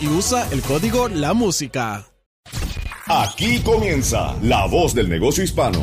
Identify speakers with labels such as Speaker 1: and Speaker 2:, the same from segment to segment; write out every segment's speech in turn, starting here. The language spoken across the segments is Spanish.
Speaker 1: Y usa el código La Música.
Speaker 2: Aquí comienza La Voz del Negocio Hispano.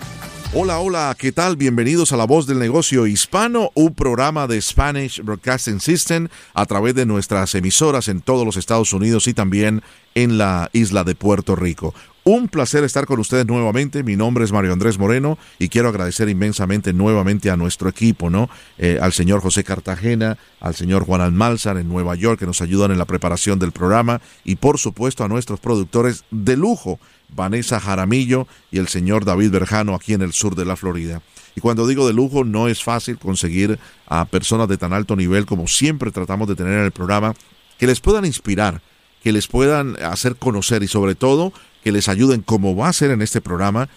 Speaker 3: Hola, hola, ¿qué tal? Bienvenidos a La Voz del Negocio Hispano, un programa de Spanish Broadcasting System a través de nuestras emisoras en todos los Estados Unidos y también en la isla de Puerto Rico. Un placer estar con ustedes nuevamente. Mi nombre es Mario Andrés Moreno y quiero agradecer inmensamente nuevamente a nuestro equipo, ¿no? Eh, al señor José Cartagena, al señor Juan Almálzar en Nueva York que nos ayudan en la preparación del programa y por supuesto a nuestros productores de lujo Vanessa Jaramillo y el señor David Berjano aquí en el sur de la Florida. Y cuando digo de lujo, no es fácil conseguir a personas de tan alto nivel como siempre tratamos de tener en el programa, que les puedan inspirar, que les puedan hacer conocer y sobre todo que les ayuden, como va a ser en este programa,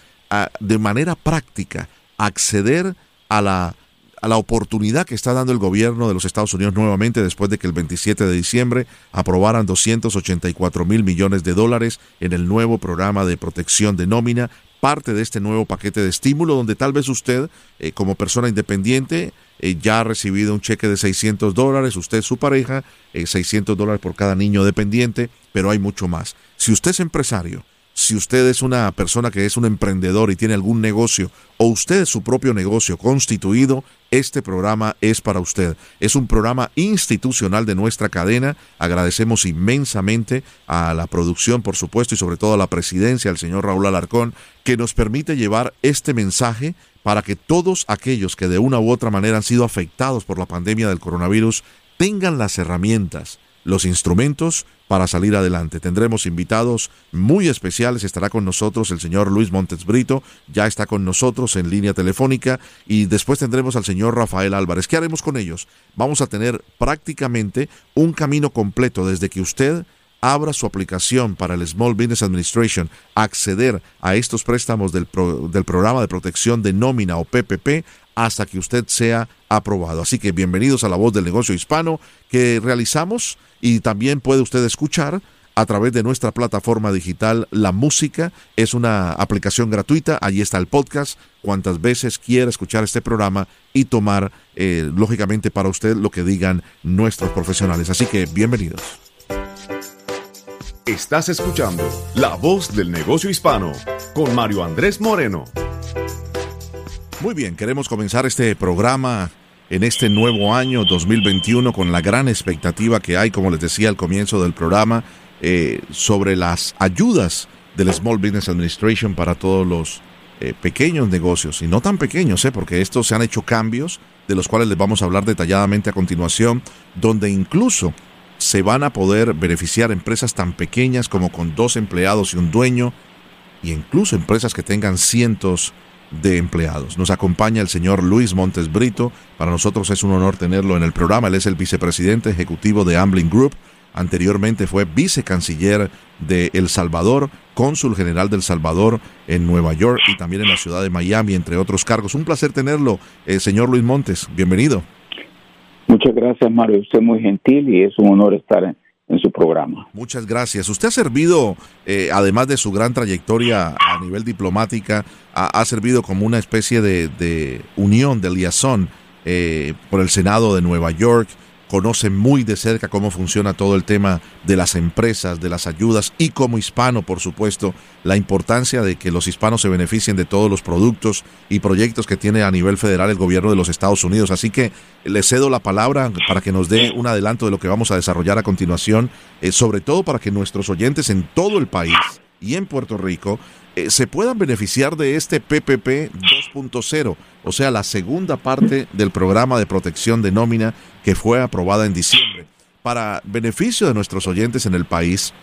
Speaker 3: de manera práctica, acceder a la a la oportunidad que está dando el gobierno de los Estados Unidos nuevamente después de que el 27 de diciembre aprobaran 284 mil millones de dólares en el nuevo programa de protección de nómina, parte de este nuevo paquete de estímulo donde tal vez usted, eh, como persona independiente, eh, ya ha recibido un cheque de 600 dólares, usted, su pareja, 600 eh, dólares por cada niño dependiente, pero hay mucho más. Si usted es empresario, si usted es una persona que es un emprendedor y tiene algún negocio o usted es su propio negocio constituido, este programa es para usted. Es un programa institucional de nuestra cadena. Agradecemos inmensamente a la producción, por supuesto, y sobre todo a la presidencia, al señor Raúl Alarcón, que nos permite llevar este mensaje para que todos aquellos que de una u otra manera han sido afectados por la pandemia del coronavirus tengan las herramientas, los instrumentos para salir adelante. Tendremos invitados muy especiales, estará con nosotros el señor Luis Montes Brito, ya está con nosotros en línea telefónica y después tendremos al señor Rafael Álvarez. ¿Qué haremos con ellos? Vamos a tener prácticamente un camino completo desde que usted abra su aplicación para el Small Business Administration, acceder a estos préstamos del, del programa de protección de nómina o PPP hasta que usted sea aprobado. Así que bienvenidos a la voz del negocio hispano que realizamos y también puede usted escuchar a través de nuestra plataforma digital La Música. Es una aplicación gratuita, allí está el podcast, cuantas veces quiera escuchar este programa y tomar, eh, lógicamente, para usted lo que digan nuestros profesionales. Así que bienvenidos.
Speaker 2: Estás escuchando La Voz del Negocio Hispano con Mario Andrés Moreno.
Speaker 3: Muy bien, queremos comenzar este programa en este nuevo año 2021 con la gran expectativa que hay, como les decía al comienzo del programa, eh, sobre las ayudas del Small Business Administration para todos los eh, pequeños negocios. Y no tan pequeños, eh, porque estos se han hecho cambios de los cuales les vamos a hablar detalladamente a continuación, donde incluso se van a poder beneficiar empresas tan pequeñas como con dos empleados y un dueño, y incluso empresas que tengan cientos de empleados. Nos acompaña el señor Luis Montes Brito. Para nosotros es un honor tenerlo en el programa. Él es el vicepresidente ejecutivo de Ambling Group. Anteriormente fue vicecanciller de El Salvador, cónsul general del Salvador en Nueva York y también en la ciudad de Miami, entre otros cargos. Un placer tenerlo, eh, señor Luis Montes. Bienvenido.
Speaker 4: Muchas gracias, Mario. Usted es muy gentil y es un honor estar en su programa.
Speaker 3: Muchas gracias. Usted ha servido, eh, además de su gran trayectoria a nivel diplomática, ha, servido como una especie de, unión, de liazón eh, por el Senado de Nueva York conoce muy de cerca cómo funciona todo el tema de las empresas, de las ayudas y como hispano, por supuesto, la importancia de que los hispanos se beneficien de todos los productos y proyectos que tiene a nivel federal el gobierno de los Estados Unidos. Así que le cedo la palabra para que nos dé un adelanto de lo que vamos a desarrollar a continuación, eh, sobre todo para que nuestros oyentes en todo el país y en Puerto Rico eh, se puedan beneficiar de este PPP 2.0, o sea, la segunda parte del programa de protección de nómina que fue aprobada en diciembre. Para beneficio de nuestros oyentes en el país,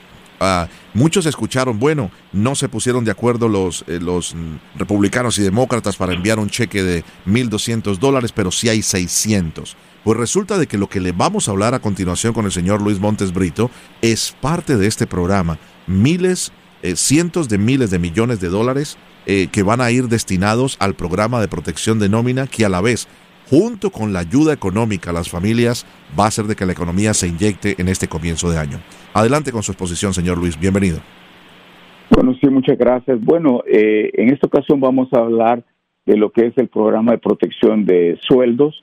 Speaker 3: ah, muchos escucharon, bueno, no se pusieron de acuerdo los, eh, los mm, republicanos y demócratas para enviar un cheque de 1.200 dólares, pero sí hay 600. Pues resulta de que lo que le vamos a hablar a continuación con el señor Luis Montes Brito es parte de este programa. Miles eh, cientos de miles de millones de dólares eh, que van a ir destinados al programa de protección de nómina que a la vez, junto con la ayuda económica a las familias, va a hacer de que la economía se inyecte en este comienzo de año. Adelante con su exposición, señor Luis. Bienvenido.
Speaker 4: Bueno, sí, muchas gracias. Bueno, eh, en esta ocasión vamos a hablar de lo que es el programa de protección de sueldos,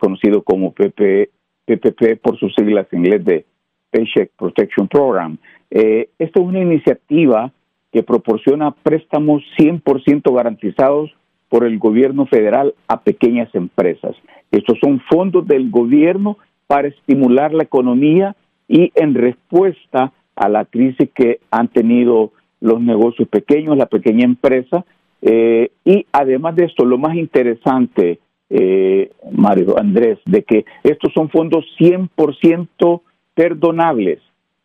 Speaker 4: conocido como PP, PPP por sus siglas en inglés de Paycheck Protection Program. Eh, esto es una iniciativa que proporciona préstamos 100% garantizados por el gobierno federal a pequeñas empresas. Estos son fondos del gobierno para estimular la economía y en respuesta a la crisis que han tenido los negocios pequeños, la pequeña empresa. Eh, y además de esto, lo más interesante, eh, Mario Andrés, de que estos son fondos 100% perdonables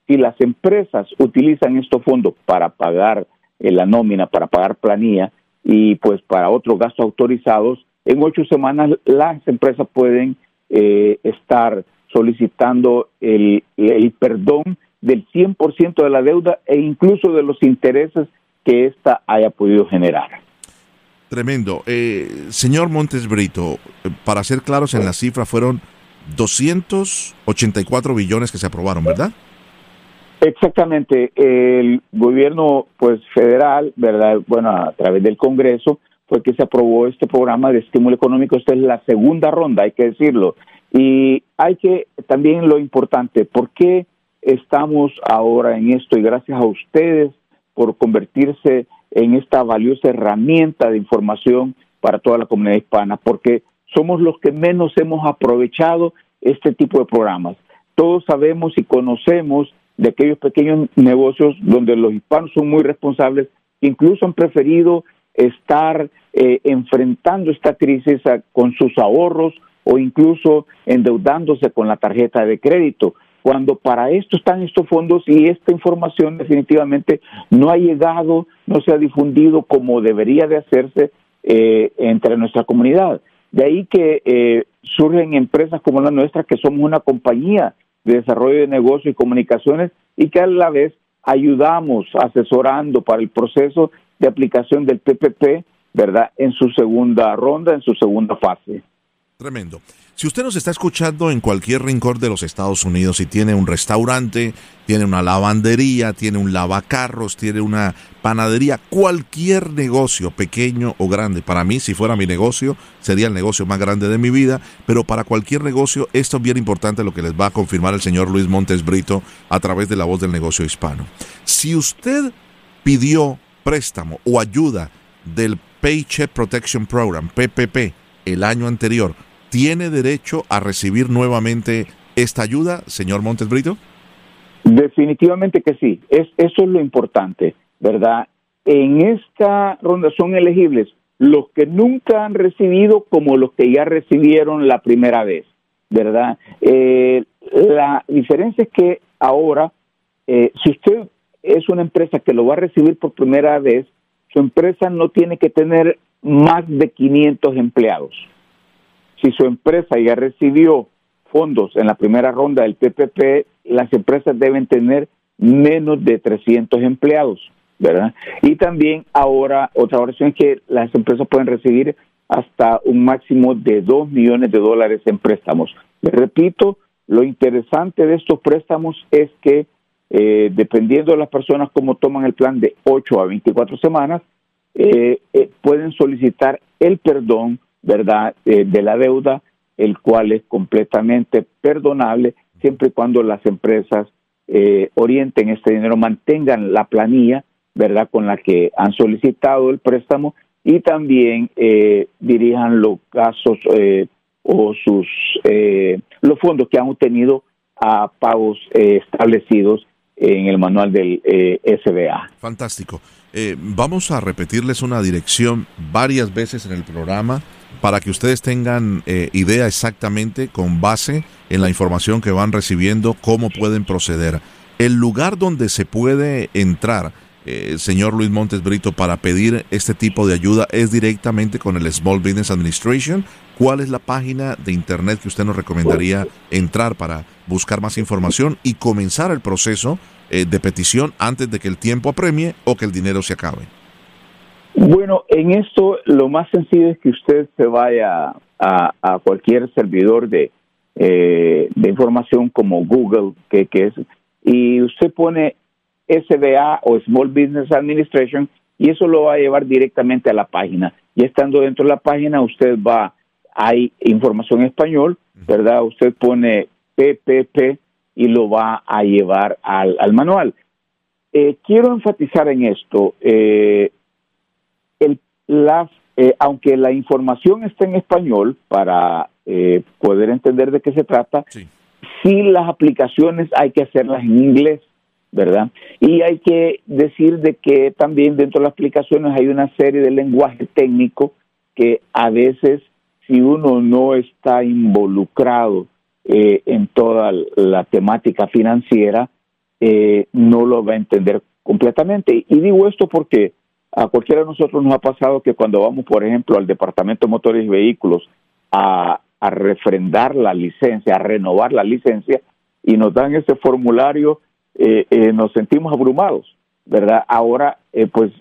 Speaker 4: si las empresas utilizan estos fondos para pagar eh, la nómina, para pagar planilla y pues para otros gastos autorizados, en ocho semanas las empresas pueden eh, estar solicitando el, perdón del 100% de la deuda e incluso de los intereses que ésta haya podido generar.
Speaker 3: Tremendo. Eh, señor Montes Brito, para ser claros en la cifra, fueron 284 billones que se aprobaron, ¿verdad?
Speaker 4: Exactamente, el gobierno pues federal, verdad, bueno, a través del Congreso fue que se aprobó este programa de estímulo económico, esta es la segunda ronda, hay que decirlo. Y hay que también lo importante, ¿por qué estamos ahora en esto? Y gracias a ustedes por convertirse en esta valiosa herramienta de información para toda la comunidad hispana, porque somos los que menos hemos aprovechado este tipo de programas. Todos sabemos y conocemos de aquellos pequeños negocios donde los hispanos son muy responsables, incluso han preferido estar eh, enfrentando esta crisis con sus ahorros o incluso endeudándose con la tarjeta de crédito, cuando para esto están estos fondos y esta información definitivamente no ha llegado, no se ha difundido como debería de hacerse eh, entre nuestra comunidad. De ahí que eh, surgen empresas como la nuestra, que somos una compañía de desarrollo de negocios y comunicaciones y que a la vez ayudamos asesorando para el proceso de aplicación del PPP, ¿verdad? En su segunda ronda, en su segunda fase.
Speaker 3: Tremendo. Si usted nos está escuchando en cualquier rincón de los Estados Unidos y tiene un restaurante, tiene una lavandería, tiene un lavacarros, tiene una panadería, cualquier negocio, pequeño o grande, para mí, si fuera mi negocio, sería el negocio más grande de mi vida, pero para cualquier negocio, esto es bien importante lo que les va a confirmar el señor Luis Montes Brito a través de la voz del negocio hispano. Si usted pidió préstamo o ayuda del Paycheck Protection Program, PPP, el año anterior, ¿tiene derecho a recibir nuevamente esta ayuda, señor Montes Brito?
Speaker 4: Definitivamente que sí. Es, eso es lo importante, ¿verdad? En esta ronda son elegibles los que nunca han recibido como los que ya recibieron la primera vez, ¿verdad? Eh, la diferencia es que ahora, eh, si usted es una empresa que lo va a recibir por primera vez, su empresa no tiene que tener más de 500 empleados si su empresa ya recibió fondos en la primera ronda del PPP, las empresas deben tener menos de 300 empleados, ¿verdad? Y también ahora, otra oración es que las empresas pueden recibir hasta un máximo de 2 millones de dólares en préstamos. Les repito, lo interesante de estos préstamos es que eh, dependiendo de las personas cómo toman el plan de 8 a 24 semanas, eh, eh, pueden solicitar el perdón, ¿verdad?, de la deuda, el cual es completamente perdonable siempre y cuando las empresas orienten este dinero, mantengan la planilla, ¿verdad?, con la que han solicitado el préstamo y también dirijan los casos o sus los fondos que han obtenido a pagos establecidos en el manual del eh, SBA.
Speaker 3: Fantástico. Eh, vamos a repetirles una dirección varias veces en el programa para que ustedes tengan eh, idea exactamente con base en la información que van recibiendo cómo pueden proceder. El lugar donde se puede entrar, señor Luis Montes Brito, para pedir este tipo de ayuda es directamente con el Small Business Administration. ¿Cuál es la página de internet que usted nos recomendaría entrar para buscar más información y comenzar el proceso eh, de petición antes de que el tiempo apremie o que el dinero se acabe?
Speaker 4: Bueno, en esto lo más sencillo es que usted se vaya a, cualquier servidor de, eh, de información como Google, que, que es, y usted pone SBA o Small Business Administration y eso lo va a llevar directamente a la página. Y estando dentro de la página, usted va, hay información en español, ¿verdad? Usted pone PPP y lo va a llevar al, manual. Eh, quiero enfatizar en esto, eh, el, eh, aunque la información está en español para poder entender de qué se trata, sí. las aplicaciones hay que hacerlas en inglés, ¿verdad? Y hay que decir de que también dentro de las aplicaciones hay una serie de lenguaje técnico que a veces si uno no está involucrado eh, en toda la temática financiera, eh, no lo va a entender completamente. Y digo esto porque a cualquiera de nosotros nos ha pasado que cuando vamos, por ejemplo, al Departamento de Motores y Vehículos a, refrendar la licencia, a renovar la licencia, y nos dan ese formulario, eh, nos sentimos abrumados, ¿verdad? Ahora, pues,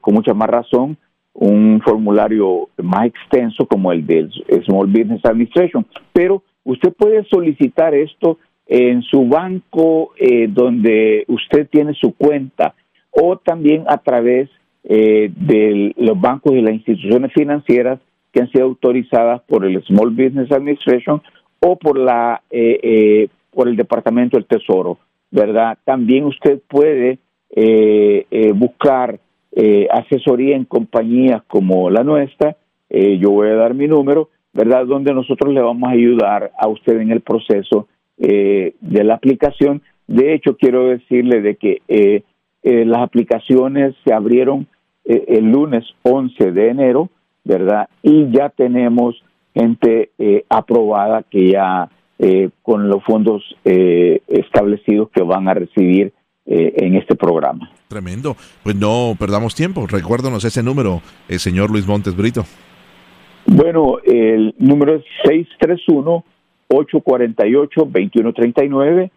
Speaker 4: con mucha más razón, un formulario más extenso como el del Small Business Administration, pero Usted puede solicitar esto en su banco eh, donde usted tiene su cuenta o también a través eh, de los bancos y las instituciones financieras que han sido autorizadas por el Small Business Administration o por la eh, por el Departamento del Tesoro, ¿verdad? También usted puede buscar asesoría en compañías como la nuestra. yo voy a dar mi número ¿verdad? Donde nosotros le vamos a ayudar a usted en el proceso eh, de la aplicación. De hecho, quiero decirle de que eh, eh, las aplicaciones se abrieron el lunes 11 de enero, ¿verdad? Y ya tenemos gente aprobada que ya con los fondos establecidos que van a recibir en este programa.
Speaker 3: Tremendo. Pues no perdamos tiempo. Recuérdanos ese número, el señor Luis Montes Brito.
Speaker 4: Bueno, el número es 631-848-2139.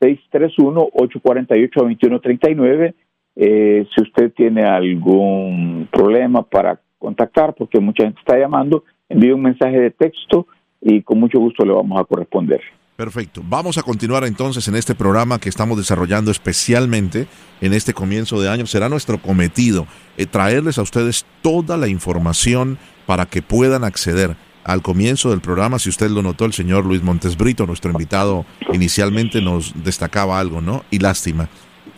Speaker 4: 631-848-2139. Eh, si usted tiene algún problema para contactar, porque mucha gente está llamando, envíe un mensaje de texto y con mucho gusto le vamos a corresponder.
Speaker 3: Perfecto. Vamos a continuar entonces en este programa que estamos desarrollando especialmente en este comienzo de año. Será nuestro cometido eh, traerles a ustedes toda la información para que puedan acceder al comienzo del programa, si usted lo notó, el señor Luis Montes Brito, nuestro invitado, inicialmente nos destacaba algo, ¿no? Y lástima,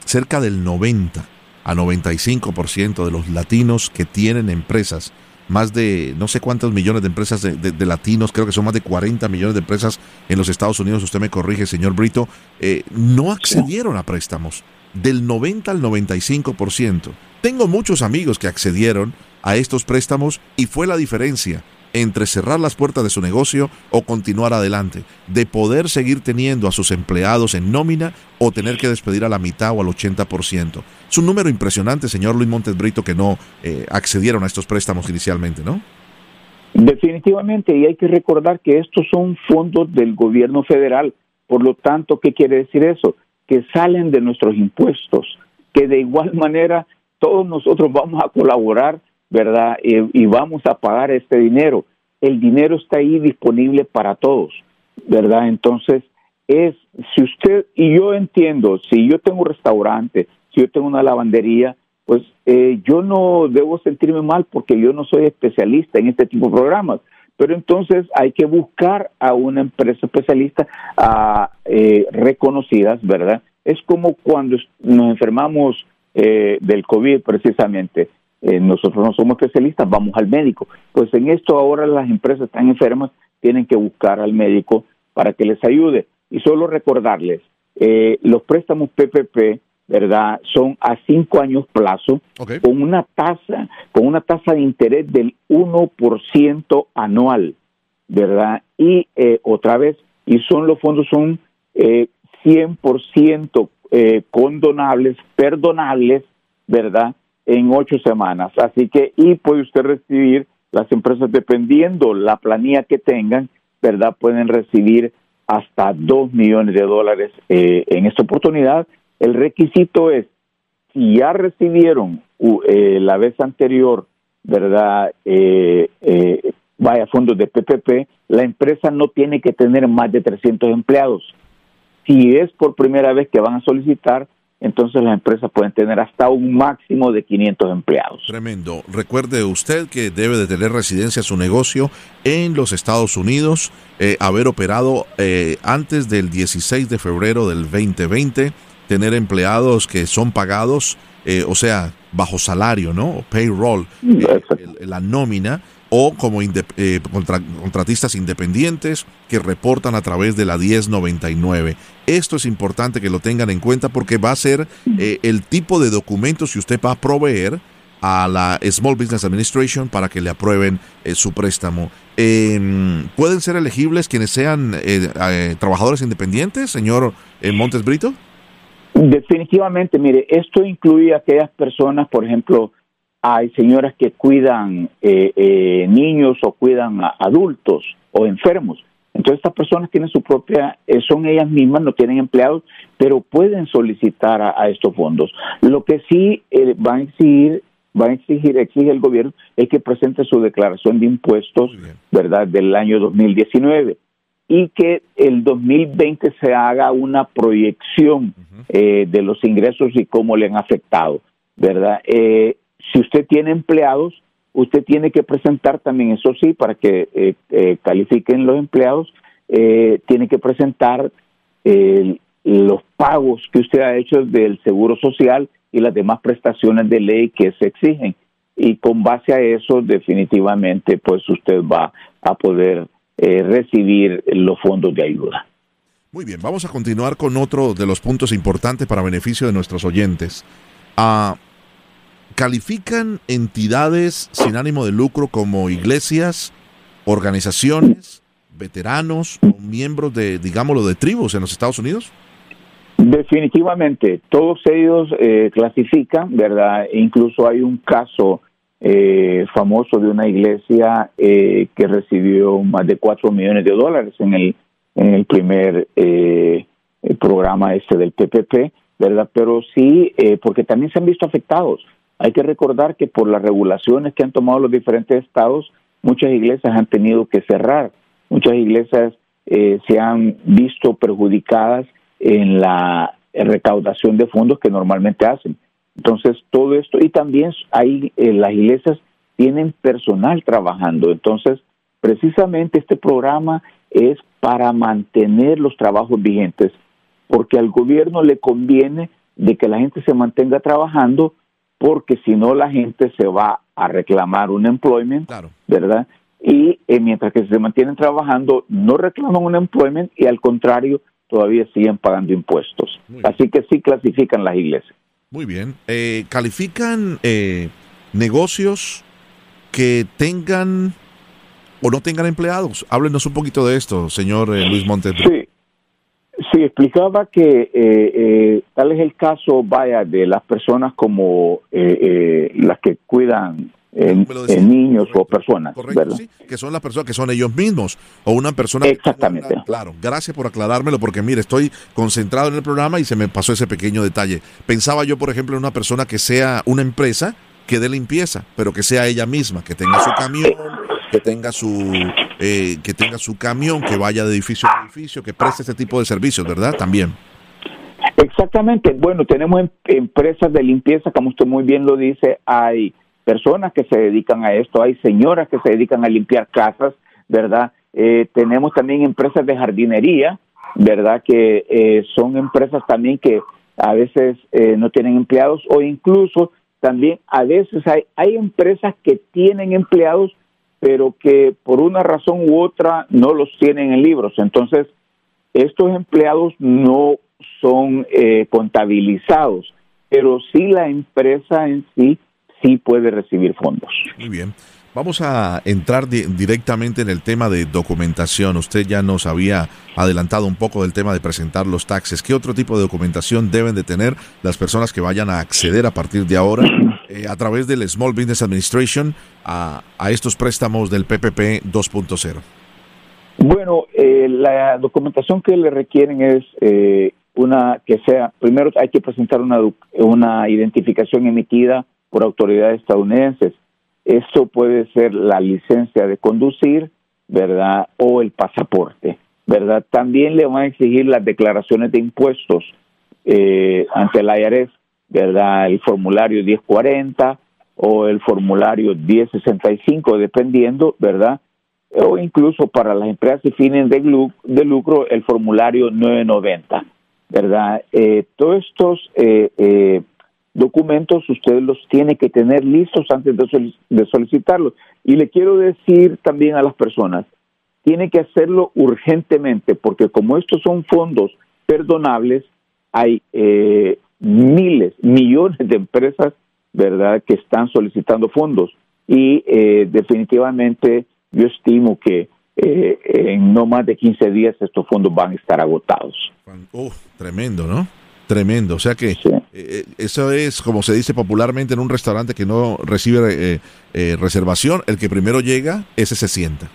Speaker 3: cerca del 90 a 95% de los latinos que tienen empresas, más de no sé cuántos millones de empresas de, latinos, creo que son más de 40 millones de empresas en los Estados Unidos, usted me corrige, señor Brito, eh, no accedieron a préstamos. Del 90 al 95%. Tengo muchos amigos que accedieron a estos préstamos y fue la diferencia entre cerrar las puertas de su negocio o continuar adelante, de poder seguir teniendo a sus empleados en nómina o tener que despedir a la mitad o al 80%. Es un número impresionante, señor Luis Montes Brito, que no eh, accedieron a estos préstamos inicialmente, ¿no?
Speaker 4: Definitivamente, y hay que recordar que estos son fondos del gobierno federal. Por lo tanto, ¿qué quiere decir eso? Que salen de nuestros impuestos, que de igual manera todos nosotros vamos a colaborar ¿verdad? Y, vamos a pagar este dinero. El dinero está ahí disponible para todos, ¿verdad? Entonces, es, si usted, y yo entiendo, si yo tengo un restaurante, si yo tengo una lavandería, pues eh, yo no debo sentirme mal porque yo no soy especialista en este tipo de programas. Pero entonces hay que buscar a una empresa especialista a, eh, reconocidas, ¿verdad? Es como cuando nos enfermamos eh, del COVID precisamente. Nosotros no somos especialistas, vamos al médico. Pues en esto ahora las empresas están enfermas, tienen que buscar al médico para que les ayude. Y solo recordarles, los préstamos PPP ¿verdad? Son a cinco años plazo con una tasa, con una tasa de interés del 1% anual, ¿verdad? Y eh, otra vez, y son los fondos son eh, 100% eh, condonables, perdonables, ¿verdad? En ocho semanas. Así que, y puede usted recibir, las empresas, dependiendo la planilla que tengan, ¿verdad? Pueden recibir hasta dos millones de dólares eh, en esta oportunidad el requisito es, si ya recibieron eh, la vez anterior, ¿verdad? Eh, eh, vaya fondos de PPP, la empresa no tiene que tener más de 300 empleados. Si es por primera vez que van a solicitar, entonces las empresas pueden tener hasta un máximo de 500 empleados.
Speaker 3: Tremendo. Recuerde usted que debe de tener residencia su negocio en los Estados Unidos, haber operado antes del 16 de febrero del 2020 tener empleados que son pagados, eh, o sea, bajo salario, ¿no? Payroll, eh, la nómina, o como eh, contratistas independientes que reportan a través de la 1099. Esto es importante que lo tengan en cuenta porque va a ser el tipo de documentos que usted va a proveer a la Small Business Administration para que le aprueben su préstamo. Em, ¿Pueden ser elegibles quienes sean trabajadores independientes, señor Montes Brito?
Speaker 4: Definitivamente, mire, esto incluye a aquellas personas, por ejemplo, hay señoras que cuidan eh, eh, niños o cuidan a adultos o enfermos. Entonces estas personas tienen su propia, eh, son ellas mismas, no tienen empleados, pero pueden solicitar a, estos fondos. Lo que sí va a exigir, va a exigir, exige el gobierno es que presente su declaración de impuestos, verdad, del año 2019 y que el 2020 se haga una proyección eh, de los ingresos y cómo le han afectado, ¿verdad? Eh, si usted tiene empleados, usted tiene que presentar también, eso sí, para que eh, califiquen los empleados, tiene que presentar los pagos que usted ha hecho del Seguro Social y las demás prestaciones de ley que se exigen. Y con base a eso, definitivamente, pues usted va a poder eh, recibir los fondos de ayuda.
Speaker 3: Muy bien, vamos a continuar con otro de los puntos importantes para beneficio de nuestros oyentes. Ah, ¿Califican entidades sin ánimo de lucro como iglesias, organizaciones, veteranos o miembros de, digámoslo, de tribus en los Estados Unidos?
Speaker 4: Definitivamente, todos ellos eh, clasifican, ¿verdad? Incluso hay un caso eh, famoso de una iglesia eh, que recibió más de 4 millones de dólares en el, en el primer eh, programa este del PPP, ¿verdad? Pero sí, eh, porque también se han visto afectados. Hay que recordar que por las regulaciones que han tomado los diferentes estados, muchas iglesias han tenido que cerrar, muchas iglesias se han visto perjudicadas en la recaudación de fondos que normalmente hacen. Entonces, todo esto, y también hay, eh, las iglesias tienen personal trabajando. Entonces, precisamente este programa es para mantener los trabajos vigentes, porque al gobierno le conviene de que la gente se mantenga trabajando, porque si no la gente se va a reclamar un employment, ¿verdad? Y eh, mientras que se mantienen trabajando, no reclaman un employment y al contrario, todavía siguen pagando impuestos. Así que sí clasifican las iglesias.
Speaker 3: Muy bien. Eh, ¿Califican eh, negocios que tengan o no tengan empleados? Háblenos un poquito de esto, señor eh, Luis Montes.
Speaker 4: Sí. Sí, explicaba que tal es el caso, vaya, de las personas como las que cuidan en, niños o personas,
Speaker 3: que son las personas que son ellos mismos o una persona.
Speaker 4: Exactamente.
Speaker 3: claro, gracias por aclarármelo porque mire, estoy concentrado en el programa y se me pasó ese pequeño detalle. Pensaba yo, por ejemplo, en una persona que sea una empresa que dé limpieza, pero que sea ella misma, que tenga su camión, que tenga su eh, que tenga su camión, que vaya de edificio a edificio, que preste este tipo de servicios, ¿verdad? También.
Speaker 4: Exactamente. Bueno, tenemos em, empresas de limpieza, como usted muy bien lo dice, hay personas que se dedican a esto, hay señoras que se dedican a limpiar casas, ¿verdad? Eh, tenemos también empresas de jardinería, ¿verdad? Que eh, son empresas también que a veces eh, no tienen empleados o incluso también a veces hay, hay empresas que tienen empleados pero que por una razón u otra no los tienen en libros. Entonces, estos empleados no son eh, contabilizados, pero sí la empresa en sí sí puede recibir fondos.
Speaker 3: Muy bien. Vamos a entrar directamente en el tema de documentación. Usted ya nos había adelantado un poco del tema de presentar los taxes. ¿Qué otro tipo de documentación deben de tener las personas que vayan a acceder a partir de ahora eh, a través del Small Business Administration a, estos préstamos del PPP 2.0?
Speaker 4: Bueno, eh, la documentación que le requieren es eh, una que sea, primero hay que presentar una, una identificación emitida por autoridades estadounidenses esto puede ser la licencia de conducir, ¿verdad? O el pasaporte, ¿verdad? También le van a exigir las declaraciones de impuestos eh, ante el IRS, ¿verdad? El formulario 1040 o el formulario 1065, dependiendo, ¿verdad? O incluso para las empresas y fines de, lucro, el formulario 990, ¿verdad? Eh, todos estos eh, eh documentos usted los tiene que tener listos antes de, solicitarlos. Y le quiero decir también a las personas, tiene que hacerlo urgentemente, porque como estos son fondos perdonables, hay eh, miles, millones de empresas, ¿verdad?, que están solicitando fondos. Y eh, definitivamente yo estimo que eh, en no más de 15 días estos fondos van a estar agotados.
Speaker 3: Oh, tremendo, ¿no? Tremendo, o sea que eh, eso es como se dice popularmente en un restaurante que no recibe eh, eh, reservación, el que primero llega, ese se sienta.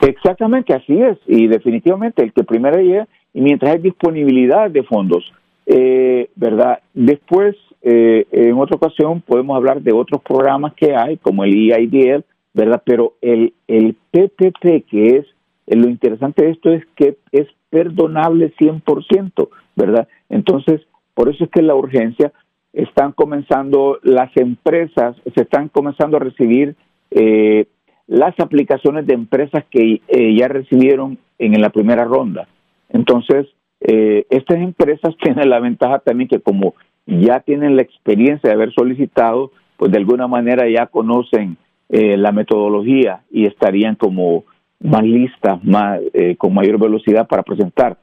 Speaker 4: Exactamente, así es, y definitivamente el que primero llega, y mientras hay disponibilidad de fondos, ¿verdad? Después, en otra ocasión, podemos hablar de otros programas que hay, como el EIDL, ¿verdad? Pero el, el PPP, que es, lo interesante de esto es que es perdonable 100%, ¿verdad? Entonces, por eso es que la urgencia están comenzando las empresas, se están comenzando a recibir eh, las aplicaciones de empresas que eh, ya recibieron en, la primera ronda. Entonces, eh, estas empresas tienen la ventaja también que como ya tienen la experiencia de haber solicitado, pues de alguna manera ya conocen la metodología y estarían como más listas, más, con mayor velocidad para presentar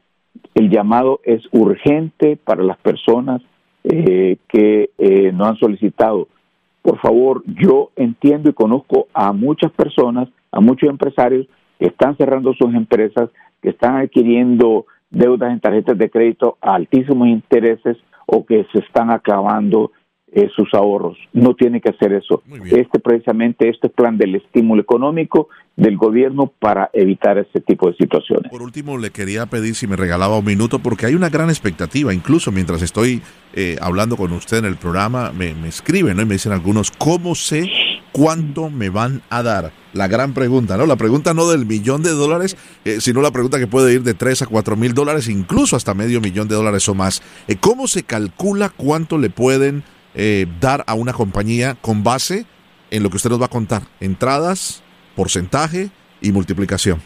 Speaker 4: el llamado es urgente para las personas eh, que eh, no han solicitado. Por favor, yo entiendo y conozco a muchas personas, a muchos empresarios que están cerrando sus empresas, que están adquiriendo deudas en tarjetas de crédito a altísimos intereses o que se están acabando eh, sus ahorros. No tiene que hacer eso. Este precisamente este plan del estímulo económico del gobierno para evitar ese tipo de situaciones.
Speaker 3: Por último, le quería pedir si me regalaba un minuto porque hay una gran expectativa, incluso mientras estoy eh, hablando con usted en el programa, me, me escriben ¿no? y me dicen algunos, ¿cómo sé cuánto me van a dar? La gran pregunta, ¿no? La pregunta no del millón de dólares, eh, sino la pregunta que puede ir de 3 a 4 mil dólares, incluso hasta medio millón de dólares o más. ¿Cómo se calcula cuánto le pueden eh, dar a una compañía con base en lo que usted nos va a contar, entradas, porcentaje y multiplicación.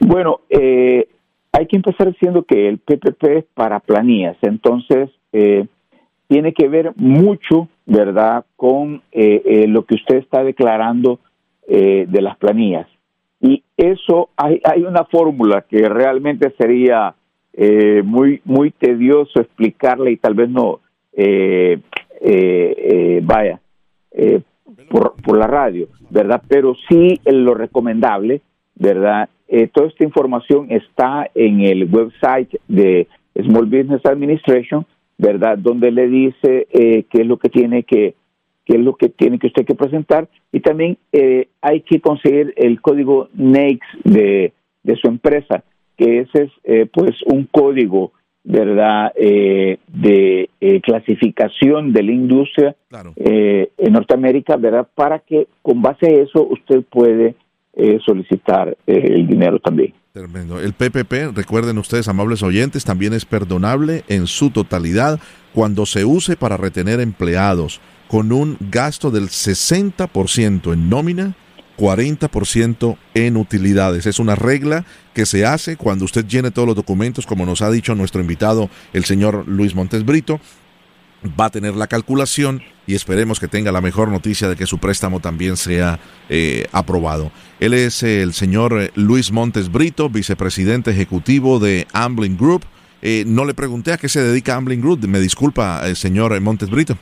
Speaker 4: Bueno, eh, hay que empezar diciendo que el PPP es para planillas, entonces eh, tiene que ver mucho, ¿verdad?, con lo que usted está declarando de las planillas. Y eso, hay, hay una fórmula que realmente sería muy, muy tedioso explicarle y tal vez no, eh, eh, eh, vaya, eh, por, por, la radio, ¿verdad? Pero sí lo recomendable, ¿verdad? toda esta información está en el website de Small Business Administration, ¿verdad? Donde le dice qué es lo que tiene que qué es lo que tiene que usted que presentar y también hay que conseguir el código NAICS de, de su empresa, que ese es pues un código verdad eh, de eh, clasificación de la industria eh, en Norteamérica verdad para que con base a eso usted puede solicitar el dinero también.
Speaker 3: Tremendo. El PPP, recuerden ustedes, amables oyentes, también es perdonable en su totalidad cuando se use para retener empleados con un gasto del 60% en nómina 40% en utilidades. Es una regla que se hace cuando usted llene todos los documentos, como nos ha dicho nuestro invitado, el señor Luis Montes Brito. Va a tener la calculación y esperemos que tenga la mejor noticia de que su préstamo también sea eh, aprobado. Él es el señor eh, Luis Montes Brito, vicepresidente ejecutivo de Ambling Group. Eh, no le pregunté a qué se dedica Ambling Group. Me disculpa, señor Montes Brito.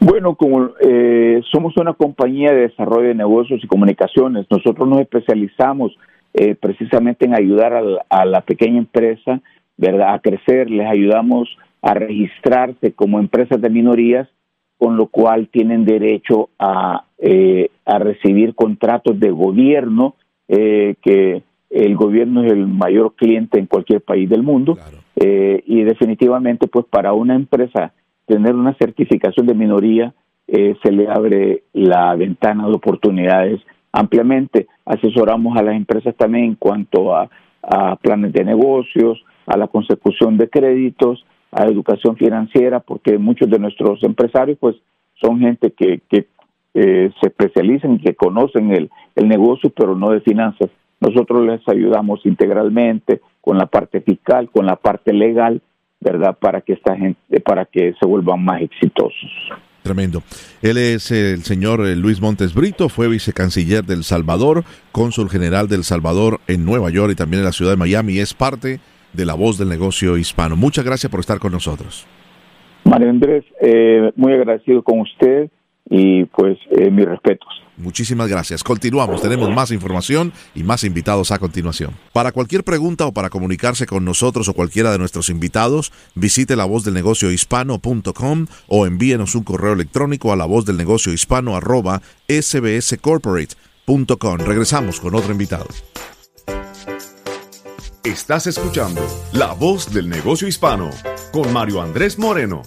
Speaker 4: Bueno, como eh, somos una compañía de desarrollo de negocios y comunicaciones, nosotros nos especializamos eh, precisamente en ayudar a la, pequeña empresa, ¿verdad? A crecer, les ayudamos a registrarse como empresas de minorías, con lo cual tienen derecho a, eh, a recibir contratos de gobierno, que el gobierno es el mayor cliente en cualquier país del mundo, y definitivamente, pues para una empresa tener una certificación de minoría, eh, se le abre la ventana de oportunidades ampliamente. Asesoramos a las empresas también en cuanto a, planes de negocios, a la consecución de créditos, a educación financiera, porque muchos de nuestros empresarios pues son gente que, que eh, se especializan y que conocen el, el negocio, pero no de finanzas. Nosotros les ayudamos integralmente con la parte fiscal, con la parte legal ¿verdad? Para que esta gente, para que se vuelvan más exitosos.
Speaker 3: Tremendo. Él es el señor eh, Luis Montes Brito, fue vicecanciller del Salvador, cónsul general del Salvador en Nueva York y también en la ciudad de Miami. Es parte de la voz del negocio hispano. Muchas gracias por estar con nosotros.
Speaker 4: Mario Andrés, eh, muy agradecido con usted y pues eh, mis respetos.
Speaker 3: Muchísimas gracias. Continuamos, tenemos más información y más invitados a continuación. Para cualquier pregunta o para comunicarse con nosotros o cualquiera de nuestros invitados, visite la voz del negocio hispano.com o envíenos un correo electrónico a la voz del negocio hispano arroba sbscorporate.com. Regresamos con otro invitado.
Speaker 2: Estás escuchando La Voz del Negocio Hispano con Mario Andrés Moreno.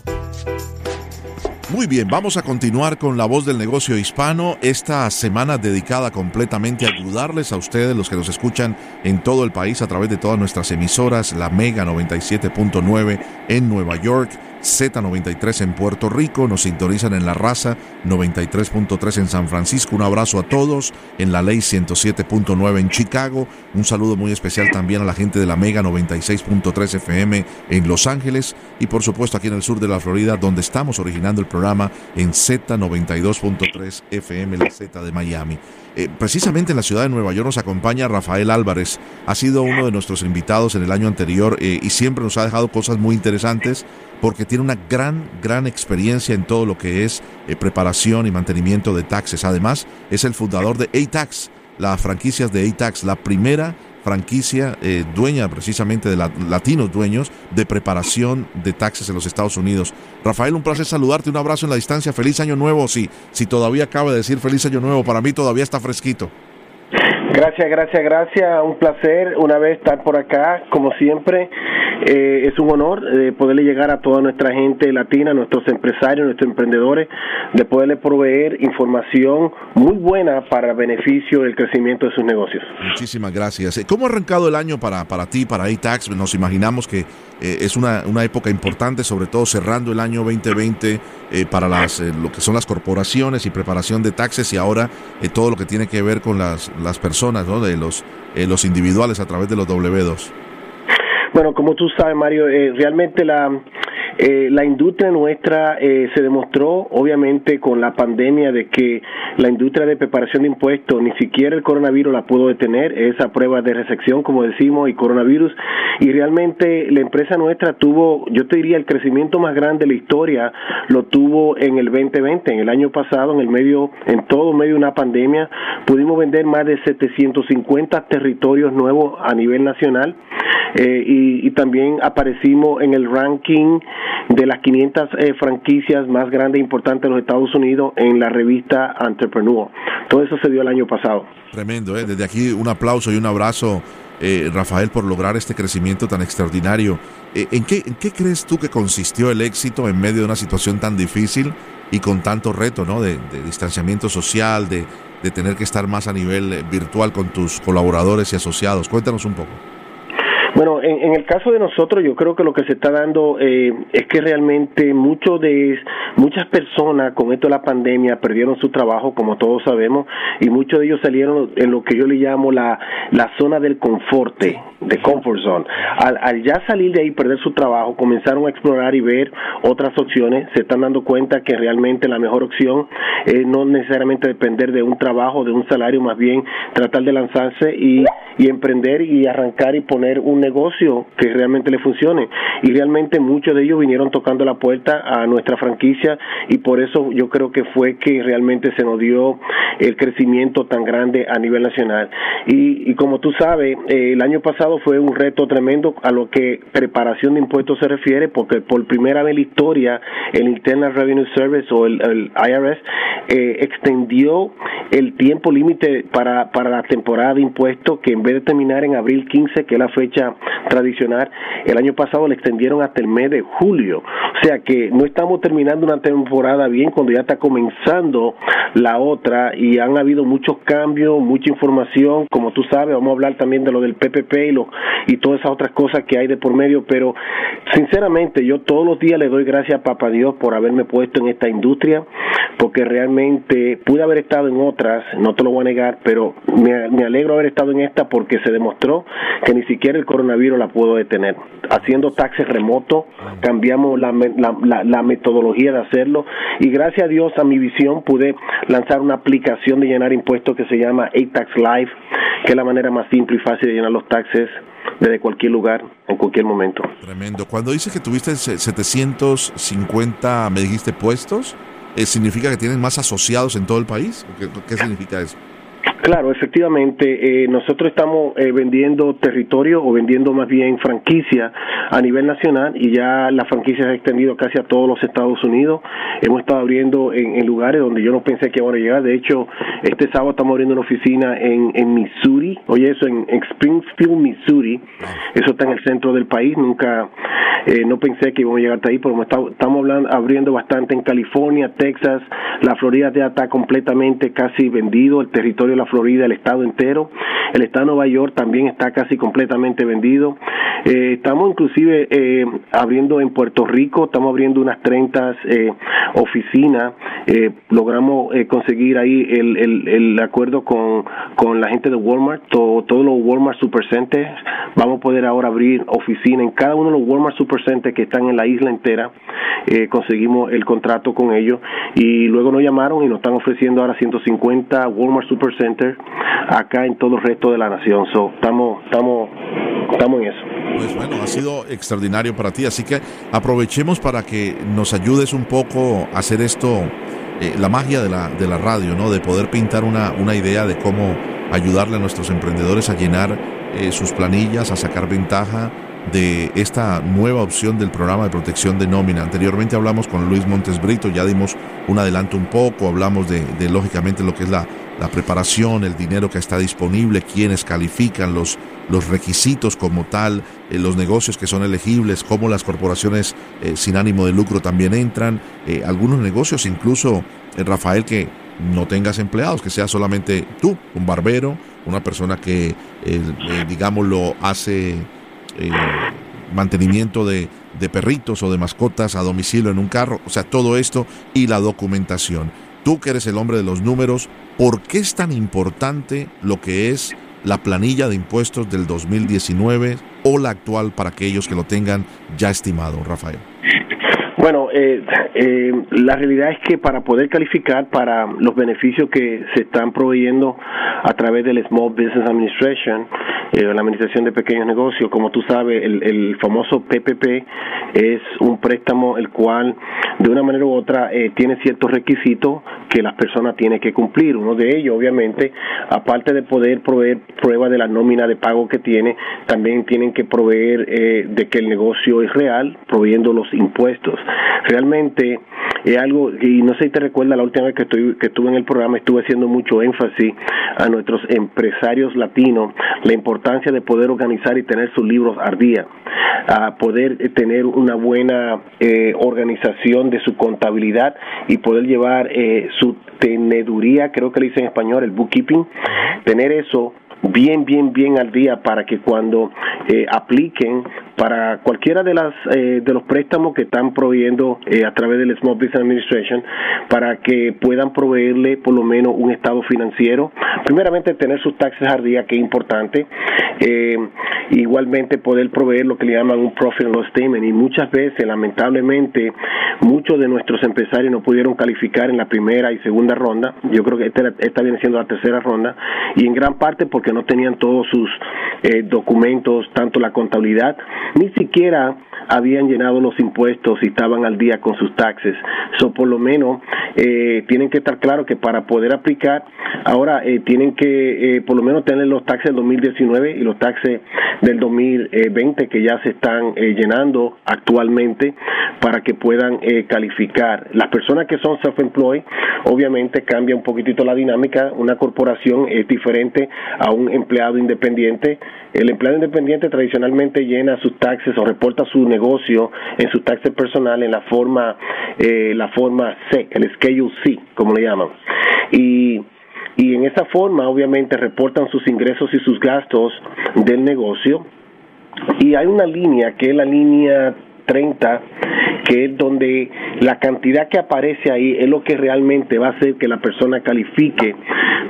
Speaker 3: Muy bien, vamos a continuar con la voz del negocio hispano, esta semana dedicada completamente a ayudarles a ustedes, los que nos escuchan en todo el país a través de todas nuestras emisoras, la Mega 97.9 en Nueva York, Z93 en Puerto Rico, nos sintonizan en La Raza 93.3 en San Francisco. Un abrazo a todos en la Ley 107.9 en Chicago. Un saludo muy especial también a la gente de la Mega 96.3 FM en Los Ángeles y por supuesto aquí en el sur de la Florida donde estamos originando el programa en Z92.3 FM, la Z de Miami. Eh, precisamente en la ciudad de Nueva York nos acompaña Rafael Álvarez. Ha sido uno de nuestros invitados en el año anterior eh, y siempre nos ha dejado cosas muy interesantes porque tiene una gran, gran experiencia en todo lo que es eh, preparación y mantenimiento de taxes. Además, es el fundador de A-Tax, las franquicias de A-Tax, la primera franquicia eh, dueña precisamente de latinos dueños de preparación de taxes en los Estados Unidos. Rafael, un placer saludarte, un abrazo en la distancia, feliz año nuevo, si, si todavía acaba de decir feliz año nuevo, para mí todavía está fresquito.
Speaker 5: Gracias, gracias, gracias. Un placer una vez estar por acá, como siempre. Eh, es un honor de poderle llegar a toda nuestra gente latina, nuestros empresarios, nuestros emprendedores, de poderle proveer información muy buena para beneficio del crecimiento de sus negocios.
Speaker 3: Muchísimas gracias. ¿Cómo ha arrancado el año para, para ti, para ATAX? Nos imaginamos que eh, es una, una, época importante, sobre todo cerrando el año 2020 eh, para las, lo que son las corporaciones y preparación de taxes y ahora todo lo que tiene que ver con las, las personas, ¿no? de los, los individuales a través de los W2.
Speaker 5: Bueno, como tú sabes, Mario, eh, realmente la, eh, la industria nuestra eh, se demostró, obviamente, con la pandemia de que la industria de preparación de impuestos ni siquiera el coronavirus la pudo detener, esa prueba de recepción, como decimos, y coronavirus, y realmente la empresa nuestra tuvo, yo te diría, el crecimiento más grande de la historia lo tuvo en el 2020, en el año pasado, en el medio, en todo medio de una pandemia, pudimos vender más de 750 territorios nuevos a nivel nacional. Eh, y, y también aparecimos en el ranking de las 500 eh, franquicias más grandes e importantes de los Estados Unidos en la revista Entrepreneur. Todo eso se dio el año pasado.
Speaker 3: Tremendo, ¿eh? desde aquí un aplauso y un abrazo, eh, Rafael, por lograr este crecimiento tan extraordinario. Eh, ¿en, qué, ¿En qué crees tú que consistió el éxito en medio de una situación tan difícil y con tanto reto, ¿no? De, de distanciamiento social, de, de tener que estar más a nivel eh, virtual con tus colaboradores y asociados. Cuéntanos un poco.
Speaker 5: Bueno, en, el caso de nosotros, yo creo que lo que se está dando eh, es que realmente mucho de muchas personas con esto de la pandemia perdieron su trabajo, como todos sabemos, y muchos de ellos salieron en lo que yo le llamo la, la zona del conforte, de comfort zone. Al, ya salir de ahí, perder su trabajo, comenzaron a explorar y ver otras opciones. Se están dando cuenta que realmente la mejor opción es no necesariamente depender de un trabajo, de un salario, más bien tratar de lanzarse y, y emprender y arrancar y poner un negocio que realmente le funcione. Y realmente muchos de ellos vinieron tocando la puerta a nuestra franquicia y por eso yo creo que fue que realmente se nos dio el crecimiento tan grande a nivel nacional. Y, y como tú sabes, eh, el año pasado fue un reto tremendo a lo que preparación de impuestos se refiere, porque por primera vez en la historia el Internal Revenue Service o el, IRS eh, extendió el tiempo límite para, para la temporada de impuestos que en vez de terminar en abril 15, que es la fecha tradicional, el año pasado le extendieron hasta el mes de julio. O sea que no estamos terminando una temporada bien cuando ya está comenzando la otra y han habido muchos cambios, mucha información, como tú sabes, vamos a hablar también de lo del PPP y, lo, y todas esas otras cosas que hay de por medio, pero sinceramente yo todos los días le doy gracias a Papá Dios por haberme puesto en esta industria, porque realmente pude haber estado en otras, no te lo voy a negar, pero me, me alegro haber estado en esta porque se demostró que ni siquiera el coronavirus la pudo detener. Haciendo taxes remotos, cambiamos la, la, metodología de hacerlo y gracias a Dios a mi visión pude lanzar una aplicación de llenar impuestos que se llama A-Tax Live, que es la manera más simple y fácil de llenar los taxes desde cualquier lugar, en cualquier momento.
Speaker 3: Tremendo. Cuando dices que tuviste 750, me dijiste, puestos, eh, ¿significa que tienen más asociados en todo el país? qué significa eso?
Speaker 5: Claro, efectivamente, eh, nosotros estamos eh, vendiendo territorio o vendiendo más bien franquicia a nivel nacional y ya la franquicia se ha extendido casi a todos los Estados Unidos. Hemos estado abriendo en, lugares donde yo no pensé que iban a llegar. De hecho, este sábado estamos abriendo una oficina en, en Missouri, oye eso, en, Springfield, Missouri. Eso está en el centro del país. Nunca, eh, no pensé que íbamos a llegar hasta ahí, pero estamos hablando, abriendo bastante en California, Texas, la Florida ya está completamente casi vendido, el territorio de la Florida, el estado entero. El estado de Nueva York también está casi completamente vendido. Eh, estamos inclusive eh, abriendo en Puerto Rico, estamos abriendo unas 30 eh, oficinas. logramos conseguir ahí el, acuerdo con, con, la gente de Walmart, todos los Walmart Supercenters. Vamos a poder ahora abrir oficinas en cada uno de los Walmart Supercenters que están en la isla entera. conseguimos el contrato con ellos y luego nos llamaron y nos están ofreciendo ahora 150 Walmart Acá en todo el resto de la nación. So, estamos, estamos, estamos en eso.
Speaker 3: Pues bueno, ha sido extraordinario para ti, así que aprovechemos para que nos ayudes un poco a hacer esto, eh, la magia de la, de la radio, ¿no? De poder pintar una, una idea de cómo ayudarle a nuestros emprendedores a llenar eh, sus planillas, a sacar ventaja de esta nueva opción del programa de protección de nómina. Anteriormente hablamos con Luis Montes Brito, ya dimos un adelanto un poco, hablamos de, lógicamente lo que es la la preparación, el dinero que está disponible, quienes califican, los, los requisitos como tal, eh, los negocios que son elegibles, cómo las corporaciones eh, sin ánimo de lucro también entran, eh, algunos negocios incluso, Rafael, que no tengas empleados, que sea solamente tú, un barbero, una persona que, digamos, lo hace mantenimiento de, de perritos o de mascotas a domicilio en un carro, o sea, todo esto y la documentación. Tú que eres el hombre de los números, ¿por qué es tan importante lo que es la planilla de impuestos del 2019 o la actual para aquellos que lo tengan ya estimado, Rafael?
Speaker 5: Bueno, eh, eh, la realidad es que para poder calificar para los beneficios que se están proveyendo a través del Small Business Administration, eh, la Administración de Pequeños Negocios, como tú sabes, el, el, famoso PPP es un préstamo el cual de una manera u otra eh, tiene ciertos requisitos que las personas tienen que cumplir. Uno de ellos, obviamente, aparte de poder proveer prueba de la nómina de pago que tiene, también tienen que proveer eh, de que el negocio es real, proveyendo los impuestos. Realmente es algo, y no sé si te recuerda la última vez que, estoy, que estuve en el programa, estuve haciendo mucho énfasis a nuestros empresarios latinos, la importancia de poder organizar y tener sus libros al día, a poder tener una buena eh, organización de su contabilidad y poder llevar eh, su teneduría, creo que le dice en español, el bookkeeping, tener eso bien, bien, bien al día para que cuando eh, apliquen para cualquiera de las eh, de los préstamos que están proveyendo eh, a través del Small Business Administration para que puedan proveerle por lo menos un estado financiero. Primeramente tener sus taxes al que es importante. Eh, igualmente poder proveer lo que le llaman un profit and loss statement. Y muchas veces lamentablemente muchos de nuestros empresarios no pudieron calificar en la primera y segunda ronda. Yo creo que esta, esta viene siendo la tercera ronda. Y en gran parte porque no tenían todos sus documentos tanto la contabilidad ni siquiera habían llenado los impuestos y estaban al día con sus taxes. So, por lo menos eh, tienen que estar claros que para poder aplicar, ahora eh, tienen que eh, por lo menos tener los taxes del 2019 y los taxes del 2020 que ya se están llenando actualmente para que puedan calificar. Las personas que son self-employed, obviamente cambia un poquitito la dinámica. Una corporación es diferente a un empleado independiente. El empleado independiente tradicionalmente llena sus taxes o reporta su negocio en sus taxes personales en la forma, eh, la forma C, el Schedule C, como le llaman. Y y en esa forma obviamente reportan sus ingresos y sus gastos del negocio y hay una línea que es la línea 30, que es donde la cantidad que aparece ahí es lo que realmente va a hacer que la persona califique